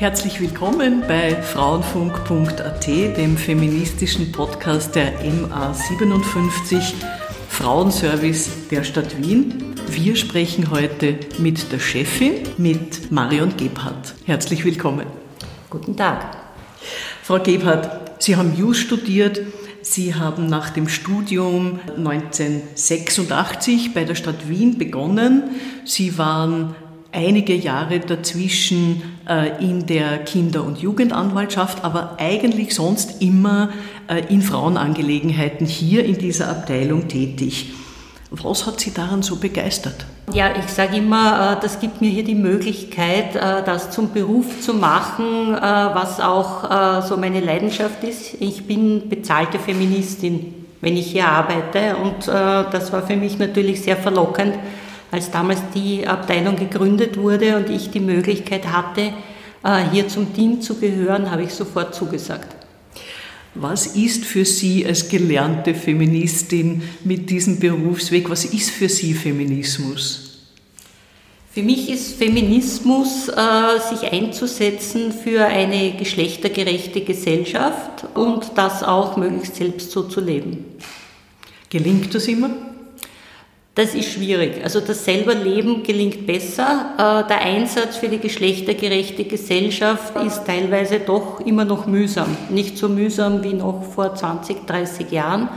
Herzlich willkommen bei frauenfunk.at, dem feministischen Podcast der MA57, Frauenservice der Stadt Wien. Wir sprechen heute mit der Chefin, mit Marion Gebhardt. Herzlich willkommen. Guten Tag. Frau Gebhardt, Sie haben Jus studiert. Sie haben nach dem Studium 1986 bei der Stadt Wien begonnen. Sie waren einige Jahre dazwischen äh, in der Kinder- und Jugendanwaltschaft, aber eigentlich sonst immer äh, in Frauenangelegenheiten hier in dieser Abteilung tätig. Was hat Sie daran so begeistert? Ja, ich sage immer, äh, das gibt mir hier die Möglichkeit, das zum Beruf zu machen, was auch so meine Leidenschaft ist. Ich bin bezahlte Feministin, wenn ich hier arbeite und das war für mich natürlich sehr verlockend, als damals die Abteilung gegründet wurde und ich die Möglichkeit hatte, äh, hier zum Team zu gehören, habe ich sofort zugesagt. Was ist für Sie als gelernte Feministin mit diesem Berufsweg, was ist für Sie Feminismus? Für mich ist Feminismus, äh, sich einzusetzen für eine geschlechtergerechte Gesellschaft und das auch möglichst selbst so zu leben. Gelingt das immer? Das ist schwierig. Also das selber Leben gelingt besser. Äh, der Einsatz für die geschlechtergerechte Gesellschaft ist teilweise doch immer noch mühsam. Nicht so mühsam wie noch vor 20, 30 Jahren.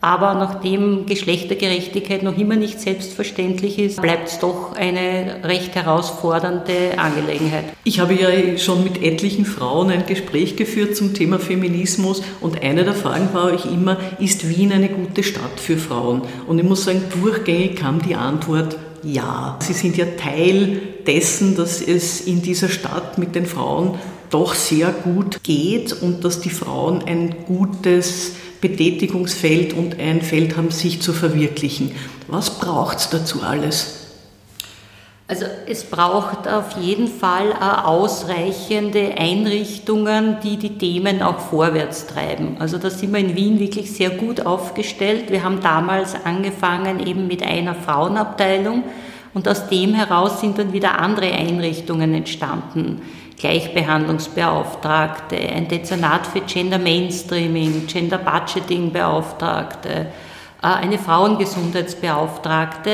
Aber nachdem Geschlechtergerechtigkeit noch immer nicht selbstverständlich ist, bleibt es doch eine recht herausfordernde Angelegenheit. Ich habe ja schon mit etlichen Frauen ein Gespräch geführt zum Thema Feminismus und eine der Fragen war euch immer, ist Wien eine gute Stadt für Frauen? Und ich muss sagen, durchgängig kam die Antwort, ja. Sie sind ja Teil dessen, dass es in dieser Stadt mit den Frauen doch sehr gut geht und dass die Frauen ein gutes Betätigungsfeld und ein Feld haben, sich zu verwirklichen. Was braucht es dazu alles? Also es braucht auf jeden Fall ausreichende Einrichtungen, die die Themen auch vorwärts treiben. Also da sind wir in Wien wirklich sehr gut aufgestellt. Wir haben damals angefangen eben mit einer Frauenabteilung und aus dem heraus sind dann wieder andere Einrichtungen entstanden. Gleichbehandlungsbeauftragte, ein Dezernat für Gender Mainstreaming, Gender Budgeting Beauftragte, äh, eine Frauengesundheitsbeauftragte,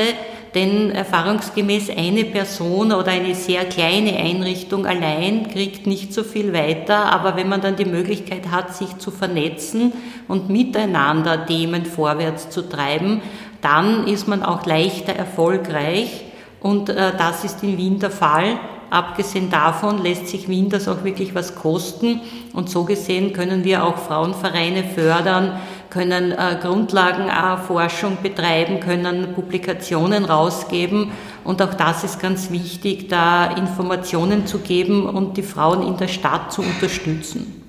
denn erfahrungsgemäß eine Person oder eine sehr kleine Einrichtung allein kriegt nicht so viel weiter, aber wenn man dann die Möglichkeit hat, sich zu vernetzen und miteinander Themen vorwärts zu treiben, dann ist man auch leichter erfolgreich. Und äh, das ist in Wien der Fall. Abgesehen davon lässt sich Wien das auch wirklich was kosten und so gesehen können wir auch Frauenvereine fördern, können äh, Grundlagenforschung betreiben, können Publikationen rausgeben und auch das ist ganz wichtig, da Informationen zu geben und die Frauen in der Stadt zu unterstützen.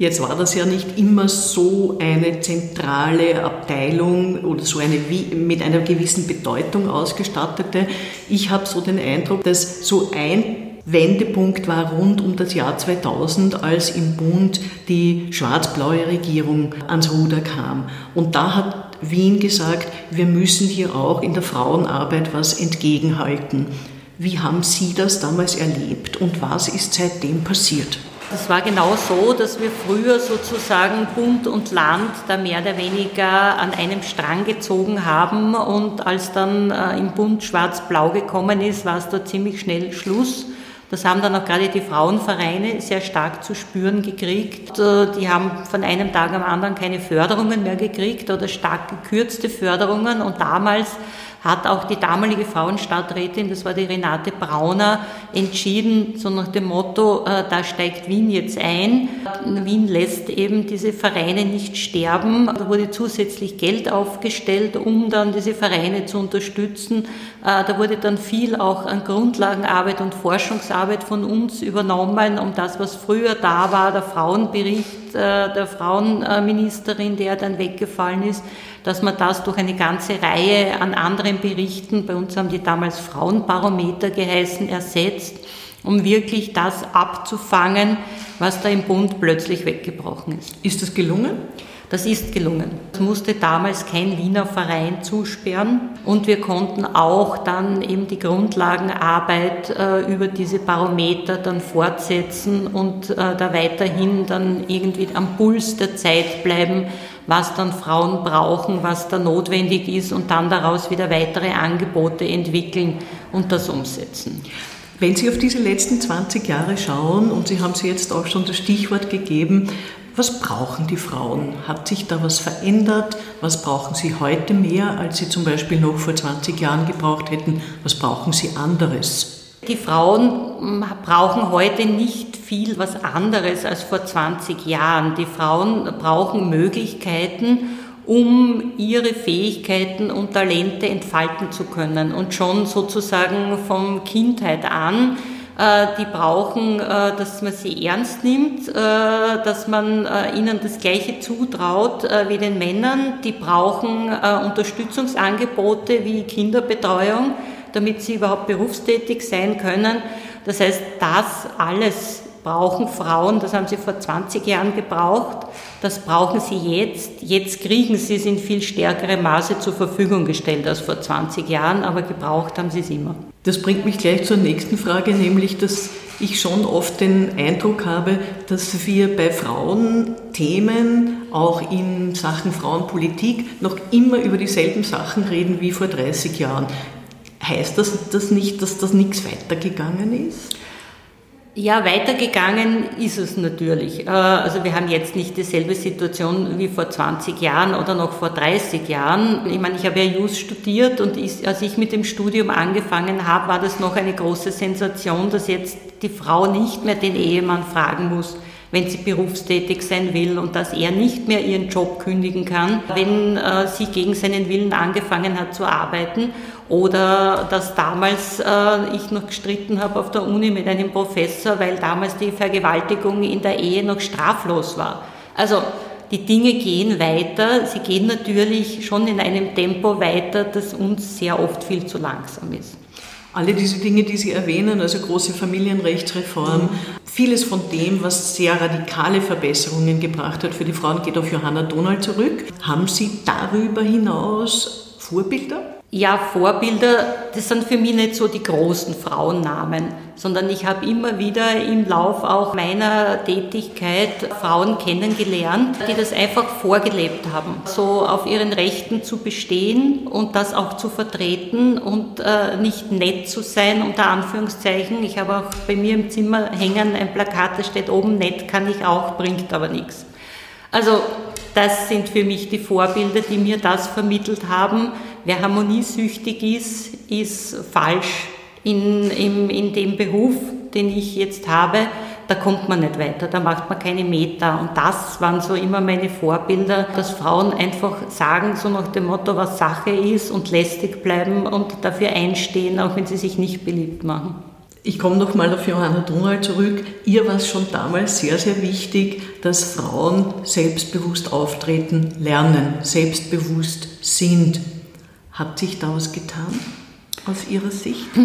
Jetzt war das ja nicht immer so eine zentrale Abteilung oder so eine mit einer gewissen Bedeutung ausgestattete. Ich habe so den Eindruck, dass so ein Wendepunkt war rund um das Jahr 2000, als im Bund die schwarz-blaue Regierung ans Ruder kam. Und da hat Wien gesagt, wir müssen hier auch in der Frauenarbeit was entgegenhalten. Wie haben Sie das damals erlebt und was ist seitdem passiert? Das war genau so, dass wir früher sozusagen Bund und Land da mehr oder weniger an einem Strang gezogen haben und als dann äh, im Bund schwarz-blau gekommen ist, war es da ziemlich schnell Schluss. Das haben dann auch gerade die Frauenvereine sehr stark zu spüren gekriegt. Äh, die haben von einem Tag am anderen keine Förderungen mehr gekriegt oder stark gekürzte Förderungen und damals hat auch die damalige Frauenstadträtin, das war die Renate Brauner, entschieden, so nach dem Motto, äh, da steigt Wien jetzt ein. Wien lässt eben diese Vereine nicht sterben. Da wurde zusätzlich Geld aufgestellt, um dann diese Vereine zu unterstützen. Äh, da wurde dann viel auch an Grundlagenarbeit und Forschungsarbeit von uns übernommen, um das, was früher da war, der Frauenbericht äh, der Frauenministerin, der dann weggefallen ist, dass man das durch eine ganze Reihe an anderen Berichten, bei uns haben die damals Frauenbarometer geheißen, ersetzt, um wirklich das abzufangen, was da im Bund plötzlich weggebrochen ist. Ist das gelungen? Das ist gelungen. Es musste damals kein Wiener Verein zusperren und wir konnten auch dann eben die Grundlagenarbeit äh, über diese Barometer dann fortsetzen und äh, da weiterhin dann irgendwie am Puls der Zeit bleiben, was dann Frauen brauchen, was da notwendig ist und dann daraus wieder weitere Angebote entwickeln und das umsetzen. Wenn Sie auf diese letzten 20 Jahre schauen, und Sie haben sie jetzt auch schon das Stichwort gegeben, was brauchen die Frauen? Hat sich da was verändert? Was brauchen sie heute mehr, als sie zum Beispiel noch vor 20 Jahren gebraucht hätten? Was brauchen sie anderes? Die Frauen brauchen heute nicht viel was anderes als vor 20 Jahren. Die Frauen brauchen Möglichkeiten, um ihre Fähigkeiten und Talente entfalten zu können und schon sozusagen von Kindheit an die brauchen, äh, dass man sie ernst nimmt, äh, dass man ihnen das Gleiche zutraut wie den Männern. Die brauchen Unterstützungsangebote wie Kinderbetreuung, damit sie überhaupt berufstätig sein können. Das heißt, das alles brauchen Frauen, das haben sie vor 20 Jahren gebraucht, das brauchen sie jetzt. Jetzt kriegen sie es in viel stärkerem Maße zur Verfügung gestellt als vor 20 Jahren, aber gebraucht haben sie es immer. Das bringt mich gleich zur nächsten Frage, nämlich, dass ich schon oft den Eindruck habe, dass wir bei Frauenthemen, auch in Sachen Frauenpolitik, noch immer über dieselben Sachen reden wie vor 30 Jahren. Heißt das, das nicht, dass das nichts weitergegangen ist? Ja, weitergegangen ist es natürlich. Äh, also wir haben jetzt nicht dieselbe Situation wie vor 20 Jahren oder noch vor 30 Jahren. Ich meine, ich habe ja Jus studiert und als ich mit dem Studium angefangen habe, war das noch eine große Sensation, dass jetzt die Frau nicht mehr den Ehemann fragen muss, wenn sie berufstätig sein will und dass er nicht mehr ihren Job kündigen kann, wenn äh, sie gegen seinen Willen angefangen hat zu arbeiten oder dass damals äh, ich noch gestritten habe auf der Uni mit einem Professor, weil damals die Vergewaltigung in der Ehe noch straflos war. Also die Dinge gehen weiter. Sie gehen natürlich schon in einem Tempo weiter, das uns sehr oft viel zu langsam ist. Alle diese Dinge, die Sie erwähnen, also große Familienrechtsreform, vieles von dem, was sehr radikale Verbesserungen gebracht hat für die Frauen, geht auf Johanna Donald zurück. Haben Sie darüber hinaus Vorbilder? Ja, Vorbilder, das sind für mich nicht so die großen Frauennamen, sondern ich habe immer wieder im Lauf auch meiner Tätigkeit Frauen kennengelernt, die das einfach vorgelebt haben, so auf ihren Rechten zu bestehen und das auch zu vertreten und äh, nicht nett zu sein, unter Anführungszeichen. Ich habe auch bei mir im Zimmer hängen ein Plakat, da steht oben, nett kann ich auch, bringt aber nichts. Also das sind für mich die Vorbilder, die mir das vermittelt haben. Wer harmoniesüchtig ist, ist falsch in, in, in dem Beruf, den ich jetzt habe. Da kommt man nicht weiter, da macht man keine Meter. Und das waren so immer meine Vorbilder, dass Frauen einfach sagen, so nach dem Motto, was Sache ist und lästig bleiben und dafür einstehen, auch wenn sie sich nicht beliebt machen. Ich komme nochmal auf Johanna Donald zurück. Ihr war es schon damals sehr, sehr wichtig, dass Frauen selbstbewusst auftreten, lernen, selbstbewusst sind. Hat sich da was getan aus Ihrer Sicht?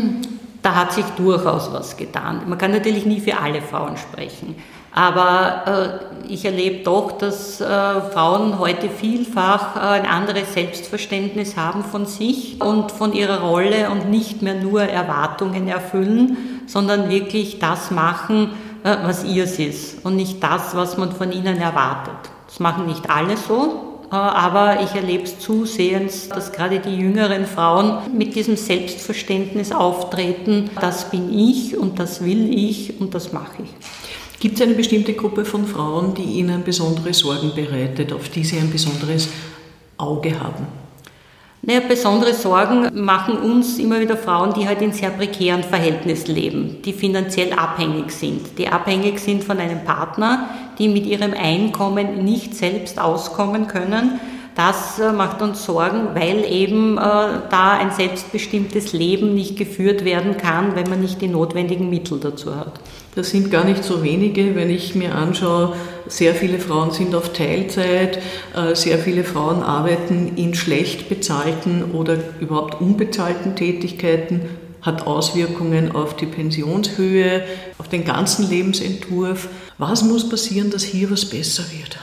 Da hat sich durchaus was getan. Man kann natürlich nie für alle Frauen sprechen. Aber äh, ich erlebe doch, dass äh, Frauen heute vielfach äh, ein anderes Selbstverständnis haben von sich und von ihrer Rolle und nicht mehr nur Erwartungen erfüllen, sondern wirklich das machen, äh, was ihrs ist und nicht das, was man von ihnen erwartet. Das machen nicht alle so, aber ich erlebe es zusehends, dass gerade die jüngeren Frauen mit diesem Selbstverständnis auftreten, das bin ich und das will ich und das mache ich. Gibt es eine bestimmte Gruppe von Frauen, die Ihnen besondere Sorgen bereitet, auf die Sie ein besonderes Auge haben? Naja, besondere Sorgen machen uns immer wieder Frauen, die halt in sehr prekären Verhältnissen leben, die finanziell abhängig sind, die abhängig sind von einem Partner, die mit ihrem Einkommen nicht selbst auskommen können. Das äh, macht uns Sorgen, weil eben äh, da ein selbstbestimmtes Leben nicht geführt werden kann, wenn man nicht die notwendigen Mittel dazu hat. Das sind gar nicht so wenige, wenn ich mir anschaue, sehr viele Frauen sind auf Teilzeit, äh, sehr viele Frauen arbeiten in schlecht bezahlten oder überhaupt unbezahlten Tätigkeiten, hat Auswirkungen auf die Pensionshöhe, auf den ganzen Lebensentwurf. Was muss passieren, dass hier was besser wird?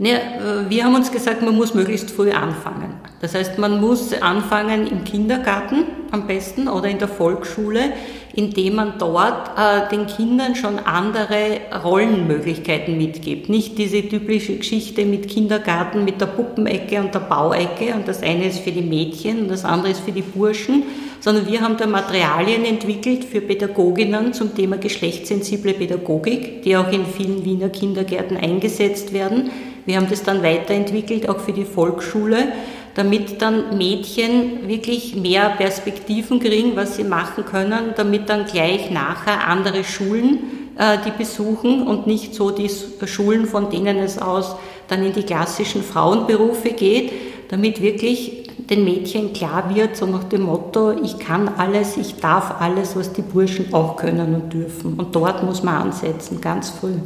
Ne, wir haben uns gesagt, man muss möglichst früh anfangen. Das heißt, man muss anfangen im Kindergarten am besten oder in der Volksschule, indem man dort äh, den Kindern schon andere Rollenmöglichkeiten mitgibt. Nicht diese typische Geschichte mit Kindergarten, mit der Puppenecke und der Bauecke und das eine ist für die Mädchen und das andere ist für die Burschen, sondern wir haben da Materialien entwickelt für Pädagoginnen zum Thema geschlechtssensible Pädagogik, die auch in vielen Wiener Kindergärten eingesetzt werden wir haben das dann weiterentwickelt, auch für die Volksschule, damit dann Mädchen wirklich mehr Perspektiven kriegen, was sie machen können, damit dann gleich nachher andere Schulen äh, die besuchen und nicht so die Schulen, von denen es aus dann in die klassischen Frauenberufe geht, damit wirklich den Mädchen klar wird, so nach dem Motto, ich kann alles, ich darf alles, was die Burschen auch können und dürfen. Und dort muss man ansetzen, ganz früh.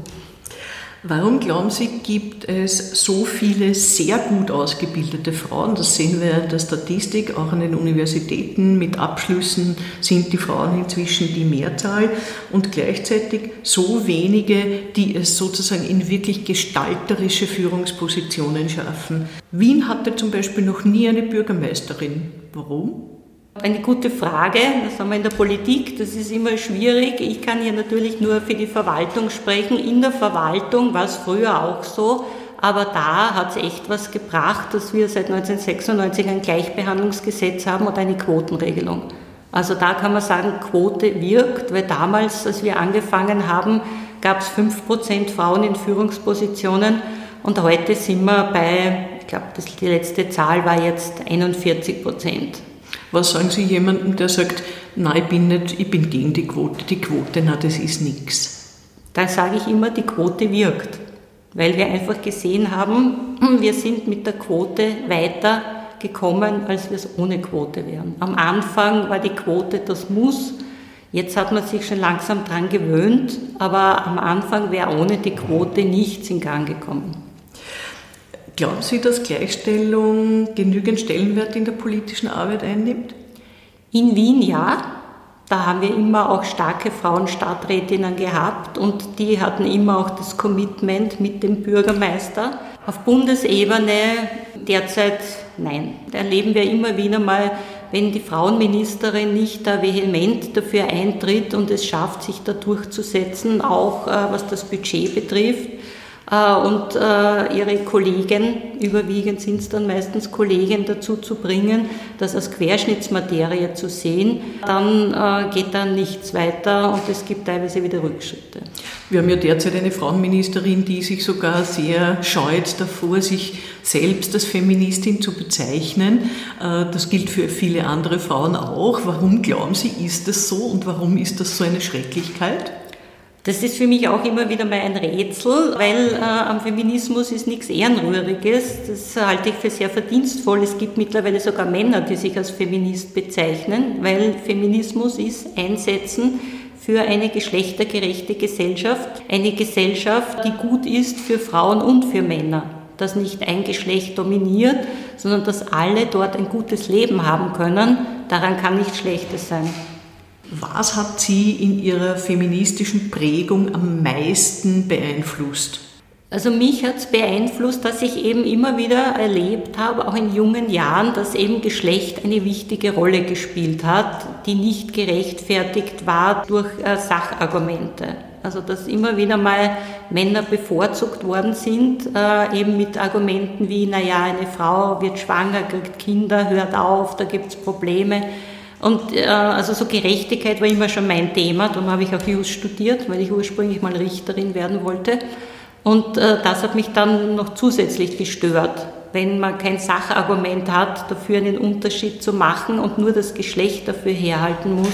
Warum glauben Sie, gibt es so viele sehr gut ausgebildete Frauen? Das sehen wir in der Statistik, auch an den Universitäten mit Abschlüssen sind die Frauen inzwischen die Mehrzahl und gleichzeitig so wenige, die es sozusagen in wirklich gestalterische Führungspositionen schaffen. Wien hatte zum Beispiel noch nie eine Bürgermeisterin. Warum? Eine gute Frage, das haben wir in der Politik, das ist immer schwierig. Ich kann hier natürlich nur für die Verwaltung sprechen. In der Verwaltung war es früher auch so, aber da hat es echt was gebracht, dass wir seit 1996 ein Gleichbehandlungsgesetz haben und eine Quotenregelung. Also da kann man sagen, Quote wirkt, weil damals, als wir angefangen haben, gab es 5% Frauen in Führungspositionen und heute sind wir bei, ich glaube, die letzte Zahl war jetzt 41 Prozent. Was sagen Sie jemandem, der sagt, nein, ich bin nicht, ich bin gegen die Quote, die Quote, na, das ist nichts. Da sage ich immer, die Quote wirkt, weil wir einfach gesehen haben, wir sind mit der Quote weiter gekommen, als wir es ohne Quote wären. Am Anfang war die Quote das Muss, jetzt hat man sich schon langsam dran gewöhnt, aber am Anfang wäre ohne die Quote nichts in Gang gekommen. Glauben Sie, dass Gleichstellung genügend Stellenwert in der politischen Arbeit einnimmt? In Wien ja. Da haben wir immer auch starke Frauenstadträtinnen gehabt und die hatten immer auch das Commitment mit dem Bürgermeister. Auf Bundesebene derzeit nein. Da erleben wir immer wieder mal, wenn die Frauenministerin nicht da vehement dafür eintritt und es schafft, sich da durchzusetzen, auch äh, was das Budget betrifft, und äh, ihre Kollegen, überwiegend sind es dann meistens Kollegen, dazu zu bringen, das als Querschnittsmaterie zu sehen, dann äh, geht da nichts weiter und es gibt teilweise wieder Rückschritte. Wir haben ja derzeit eine Frauenministerin, die sich sogar sehr scheut davor, sich selbst als Feministin zu bezeichnen. Das gilt für viele andere Frauen auch. Warum glauben Sie, ist das so und warum ist das so eine Schrecklichkeit? Das ist für mich auch immer wieder mal ein Rätsel, weil äh, am Feminismus ist nichts Ehrenrühriges. Das halte ich für sehr verdienstvoll. Es gibt mittlerweile sogar Männer, die sich als Feminist bezeichnen, weil Feminismus ist Einsetzen für eine geschlechtergerechte Gesellschaft, eine Gesellschaft, die gut ist für Frauen und für Männer, dass nicht ein Geschlecht dominiert, sondern dass alle dort ein gutes Leben haben können. Daran kann nichts Schlechtes sein. Was hat Sie in Ihrer feministischen Prägung am meisten beeinflusst? Also mich hat es beeinflusst, dass ich eben immer wieder erlebt habe, auch in jungen Jahren, dass eben Geschlecht eine wichtige Rolle gespielt hat, die nicht gerechtfertigt war durch äh, Sachargumente. Also dass immer wieder mal Männer bevorzugt worden sind, äh, eben mit Argumenten wie, naja, eine Frau wird schwanger, kriegt Kinder, hört auf, da gibt es Probleme. Und äh, also so Gerechtigkeit war immer schon mein Thema. Darum habe ich auch Jus studiert, weil ich ursprünglich mal Richterin werden wollte. Und äh, das hat mich dann noch zusätzlich gestört, wenn man kein Sachargument hat, dafür einen Unterschied zu machen und nur das Geschlecht dafür herhalten muss.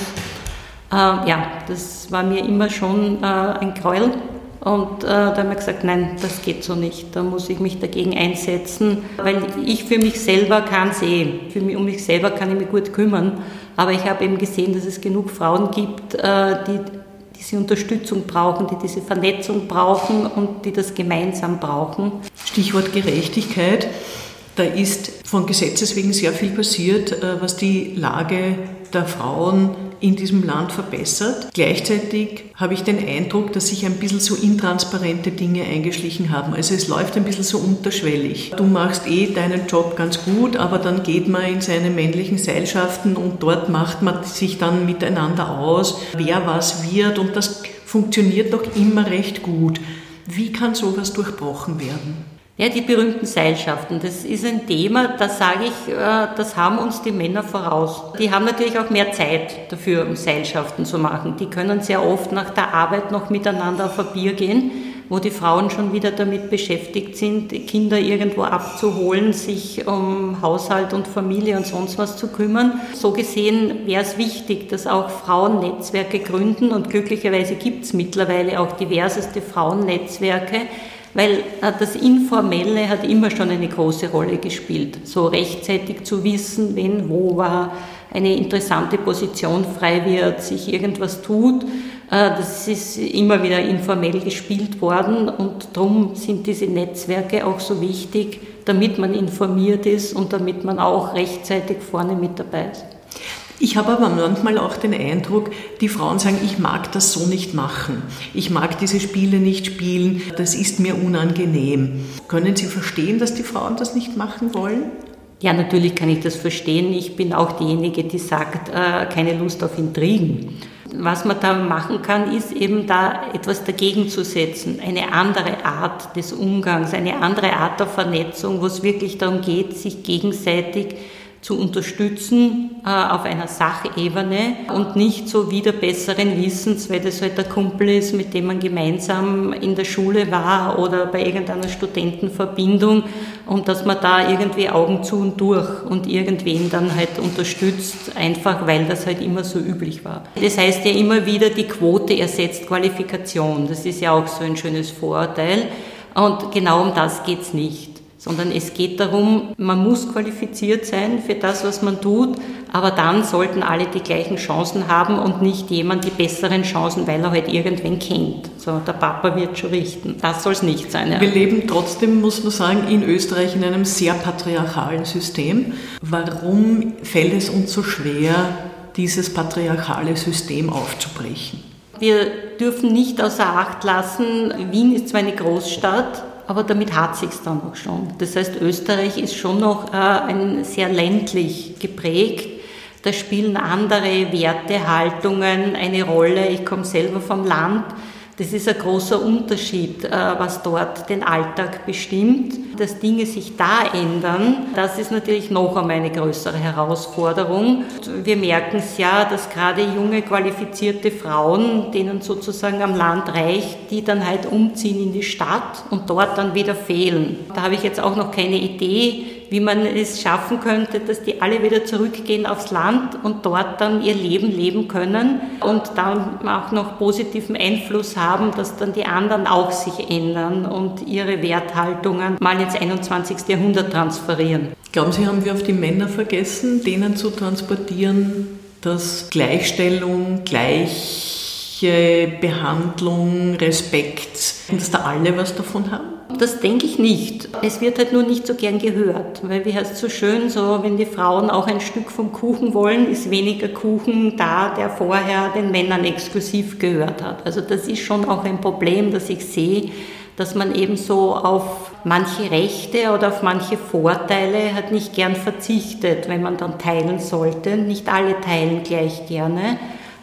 Äh, ja, das war mir immer schon äh, ein Gräuel. Und äh, da haben wir gesagt, nein, das geht so nicht. Da muss ich mich dagegen einsetzen, weil ich für mich selber kann sehen. Für mich, um mich selber kann ich mich gut kümmern. Aber ich habe eben gesehen, dass es genug Frauen gibt, äh, die diese Unterstützung brauchen, die diese Vernetzung brauchen und die das gemeinsam brauchen. Stichwort Gerechtigkeit. Da ist von Gesetzes wegen sehr viel passiert, äh, was die Lage der Frauen in diesem Land verbessert. Gleichzeitig habe ich den Eindruck, dass sich ein bisschen so intransparente Dinge eingeschlichen haben. Also es läuft ein bisschen so unterschwellig. Du machst eh deinen Job ganz gut, aber dann geht man in seine männlichen Seilschaften und dort macht man sich dann miteinander aus, wer was wird und das funktioniert doch immer recht gut. Wie kann sowas durchbrochen werden? Ja, die berühmten Seilschaften, das ist ein Thema, da sage ich, äh, das haben uns die Männer voraus. Die haben natürlich auch mehr Zeit dafür, um Seilschaften zu machen. Die können sehr oft nach der Arbeit noch miteinander auf ein Bier gehen, wo die Frauen schon wieder damit beschäftigt sind, Kinder irgendwo abzuholen, sich um Haushalt und Familie und sonst was zu kümmern. So gesehen wäre es wichtig, dass auch Frauen Netzwerke gründen und glücklicherweise gibt es mittlerweile auch diverseste Frauennetzwerke, weil äh, das Informelle hat immer schon eine große Rolle gespielt. So rechtzeitig zu wissen, wenn wo war, eine interessante Position frei wird, sich irgendwas tut. Äh, das ist immer wieder informell gespielt worden und darum sind diese Netzwerke auch so wichtig, damit man informiert ist und damit man auch rechtzeitig vorne mit dabei ist. Ich habe aber manchmal auch den Eindruck, die Frauen sagen, ich mag das so nicht machen. Ich mag diese Spiele nicht spielen. Das ist mir unangenehm. Können Sie verstehen, dass die Frauen das nicht machen wollen? Ja, natürlich kann ich das verstehen. Ich bin auch diejenige, die sagt, äh, keine Lust auf Intrigen. Was man da machen kann, ist eben da etwas dagegen zu setzen. Eine andere Art des Umgangs, eine andere Art der Vernetzung, wo es wirklich darum geht, sich gegenseitig zu unterstützen äh, auf einer Sachebene und nicht so wieder besseren Wissens, weil das halt der Kumpel ist, mit dem man gemeinsam in der Schule war oder bei irgendeiner Studentenverbindung und dass man da irgendwie Augen zu und durch und irgendwen dann halt unterstützt, einfach weil das halt immer so üblich war. Das heißt ja immer wieder, die Quote ersetzt Qualifikation. Das ist ja auch so ein schönes Vorurteil. Und genau um das geht's nicht sondern es geht darum, man muss qualifiziert sein für das, was man tut, aber dann sollten alle die gleichen Chancen haben und nicht jemand die besseren Chancen, weil er halt irgendwen kennt. So, der Papa wird schon richten. Das soll es nicht sein. Ja. Wir leben trotzdem, muss man sagen, in Österreich in einem sehr patriarchalen System. Warum fällt es uns so schwer, dieses patriarchale System aufzubrechen? Wir dürfen nicht außer Acht lassen, Wien ist zwar eine Großstadt, aber damit hat sich's dann auch schon. Das heißt, Österreich ist schon noch äh, ein sehr ländlich geprägt. Da spielen andere Werte, Haltungen eine Rolle. Ich komme selber vom Land. Das ist ein großer Unterschied, äh, was dort den Alltag bestimmt. Dass Dinge sich da ändern, das ist natürlich noch einmal eine größere Herausforderung. Wir merken es ja, dass gerade junge, qualifizierte Frauen, denen sozusagen am Land reicht, die dann halt umziehen in die Stadt und dort dann wieder fehlen. Da habe ich jetzt auch noch keine Idee, wie man es schaffen könnte, dass die alle wieder zurückgehen aufs Land und dort dann ihr Leben leben können und dann auch noch positiven Einfluss haben, dass dann die anderen auch sich ändern und ihre Werthaltungen mal ins 21. Jahrhundert transferieren. Glauben Sie, haben wir auf die Männer vergessen, denen zu transportieren, dass Gleichstellung, gleiche Behandlung, Respekt, dass da alle was davon haben? Das denke ich nicht. Es wird halt nur nicht so gern gehört, weil wie heißt es so schön, so wenn die Frauen auch ein Stück vom Kuchen wollen, ist weniger Kuchen da, der vorher den Männern exklusiv gehört hat. Also das ist schon auch ein Problem, das ich sehe, dass man eben so auf manche Rechte oder auf manche Vorteile halt nicht gern verzichtet, wenn man dann teilen sollte. Nicht alle teilen gleich gerne.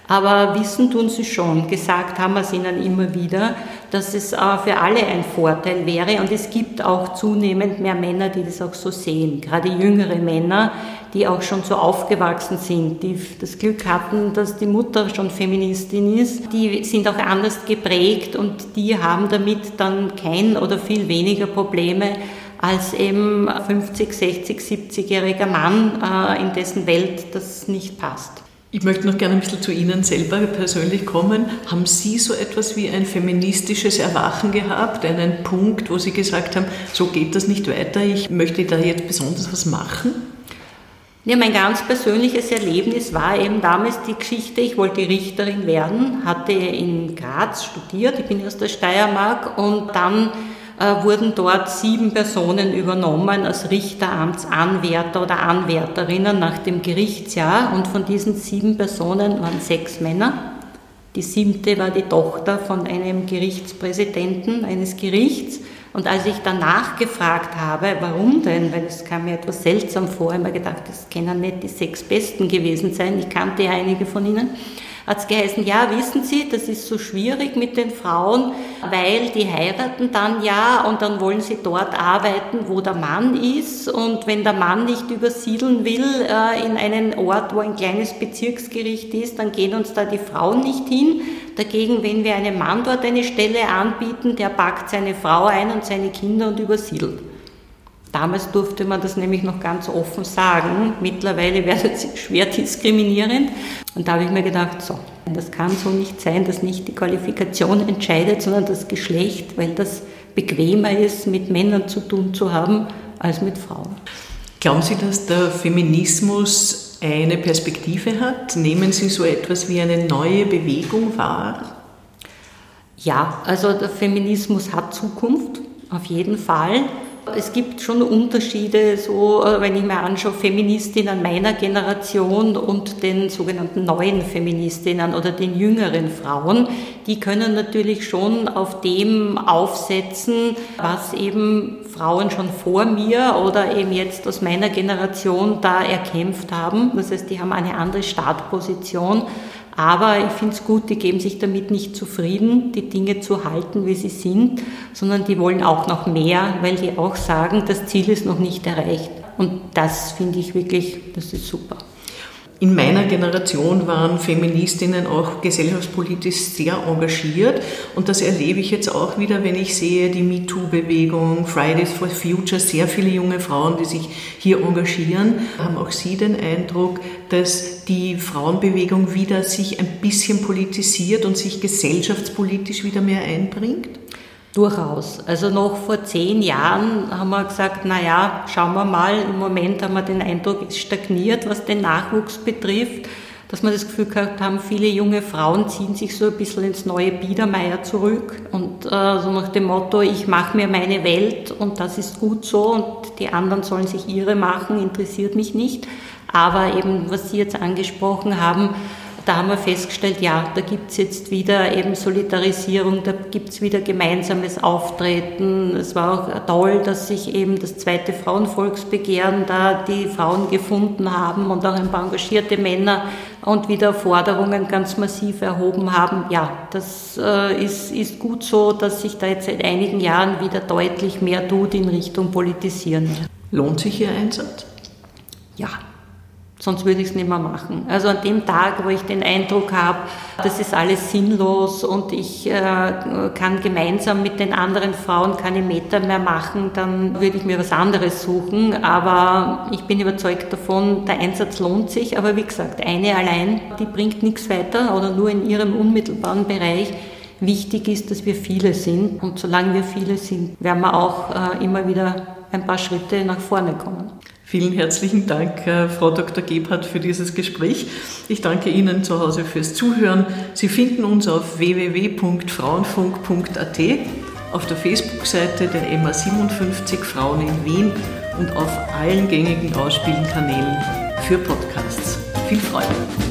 Aber wissen tun sie schon. Gesagt haben wir es ihnen immer wieder, dass es äh, für alle ein Vorteil wäre. Und es gibt auch zunehmend mehr Männer, die das auch so sehen. Gerade jüngere Männer, die auch schon so aufgewachsen sind, die das Glück hatten, dass die Mutter schon Feministin ist. Die sind auch anders geprägt und die haben damit dann kein oder viel weniger Probleme als eben 50, 60, 70-jähriger Mann, äh, in dessen Welt das nicht passt. Ich möchte noch gerne ein bisschen zu Ihnen selber persönlich kommen. Haben Sie so etwas wie ein feministisches Erwachen gehabt, einen Punkt, wo Sie gesagt haben, so geht das nicht weiter, ich möchte da jetzt besonders was machen? Ja, mein ganz persönliches Erlebnis war eben damals die Geschichte, ich wollte Richterin werden, hatte in Graz studiert, ich bin aus der Steiermark und dann äh, wurden dort sieben Personen übernommen als Richteramtsanwärter oder Anwärterinnen nach dem Gerichtsjahr und von diesen sieben Personen waren sechs Männer. Die siebte war die Tochter von einem Gerichtspräsidenten eines Gerichts. Und als ich danach gefragt habe, warum denn, weil es kam mir etwas seltsam vor, habe ich mir gedacht, das können nicht die sechs Besten gewesen sein, ich kannte ja einige von ihnen, hat es geheißen, ja, wissen Sie, das ist so schwierig mit den Frauen, weil die heiraten dann ja und dann wollen sie dort arbeiten, wo der Mann ist und wenn der Mann nicht übersiedeln will äh, in einen Ort, wo ein kleines Bezirksgericht ist, dann gehen uns da die Frauen nicht hin. Dagegen, wenn wir einem Mann dort eine Stelle anbieten, der packt seine Frau ein und seine Kinder und übersiedelt. Damals durfte man das nämlich noch ganz offen sagen. Mittlerweile wäre das schwer diskriminierend. Und da habe ich mir gedacht, so, das kann so nicht sein, dass nicht die Qualifikation entscheidet, sondern das Geschlecht, weil das bequemer ist, mit Männern zu tun zu haben, als mit Frauen. Glauben Sie, dass der Feminismus eine Perspektive hat? Nehmen Sie so etwas wie eine neue Bewegung wahr? Ja, also der Feminismus hat Zukunft, auf jeden Fall. Es gibt schon Unterschiede, so äh, wenn ich mir anschaue, Feministinnen meiner Generation und den sogenannten neuen Feministinnen oder den jüngeren Frauen, die können natürlich schon auf dem aufsetzen, was eben Frauen schon vor mir oder eben jetzt aus meiner Generation da erkämpft haben. Das heißt, die haben eine andere Startposition aber ich finde es gut, die geben sich damit nicht zufrieden, die Dinge zu halten, wie sie sind, sondern die wollen auch noch mehr, weil die auch sagen, das Ziel ist noch nicht erreicht. Und das finde ich wirklich, das ist super. In meiner Generation waren Feministinnen auch gesellschaftspolitisch sehr engagiert und das erlebe ich jetzt auch wieder, wenn ich sehe die MeToo-Bewegung, Fridays for Future, sehr viele junge Frauen, die sich hier engagieren. Haben auch Sie den Eindruck, dass die Frauenbewegung wieder sich ein bisschen politisiert und sich gesellschaftspolitisch wieder mehr einbringt? Durchaus. Also noch vor zehn Jahren haben wir gesagt, na ja, schauen wir mal, im Moment haben wir den Eindruck, es stagniert, was den Nachwuchs betrifft, dass wir das Gefühl gehabt haben, viele junge Frauen ziehen sich so ein bisschen ins neue Biedermeier zurück und äh, so nach dem Motto, ich mache mir meine Welt und das ist gut so und die anderen sollen sich ihre machen, interessiert mich nicht. Aber eben, was Sie jetzt angesprochen haben, da haben wir festgestellt, ja, da gibt es jetzt wieder eben Solidarisierung, da gibt es wieder gemeinsames Auftreten. Es war auch toll, dass sich eben das zweite Frauenvolksbegehren da die Frauen gefunden haben und auch ein paar engagierte Männer und wieder Forderungen ganz massiv erhoben haben. Ja, das äh, ist, ist gut so, dass sich da jetzt seit einigen Jahren wieder deutlich mehr tut in Richtung Politisieren. Lohnt sich Ihr Einsatz? Ja, Sonst würde ich es nicht mehr machen. Also an dem Tag, wo ich den Eindruck habe, das ist alles sinnlos und ich äh, kann gemeinsam mit den anderen Frauen keine Meter mehr machen, dann würde ich mir was anderes suchen. Aber ich bin überzeugt davon, der Einsatz lohnt sich. Aber wie gesagt, eine allein, die bringt nichts weiter oder nur in ihrem unmittelbaren Bereich. Wichtig ist, dass wir viele sind. Und solange wir viele sind, werden wir auch äh, immer wieder ein paar Schritte nach vorne kommen. Vielen herzlichen Dank, äh, Frau Dr. Gebhardt, für dieses Gespräch. Ich danke Ihnen zu Hause fürs Zuhören. Sie finden uns auf www.frauenfunk.at, auf der Facebook-Seite der MA 57 Frauen in Wien und auf allen gängigen Ausspielenkanälen für Podcasts. Viel Freude!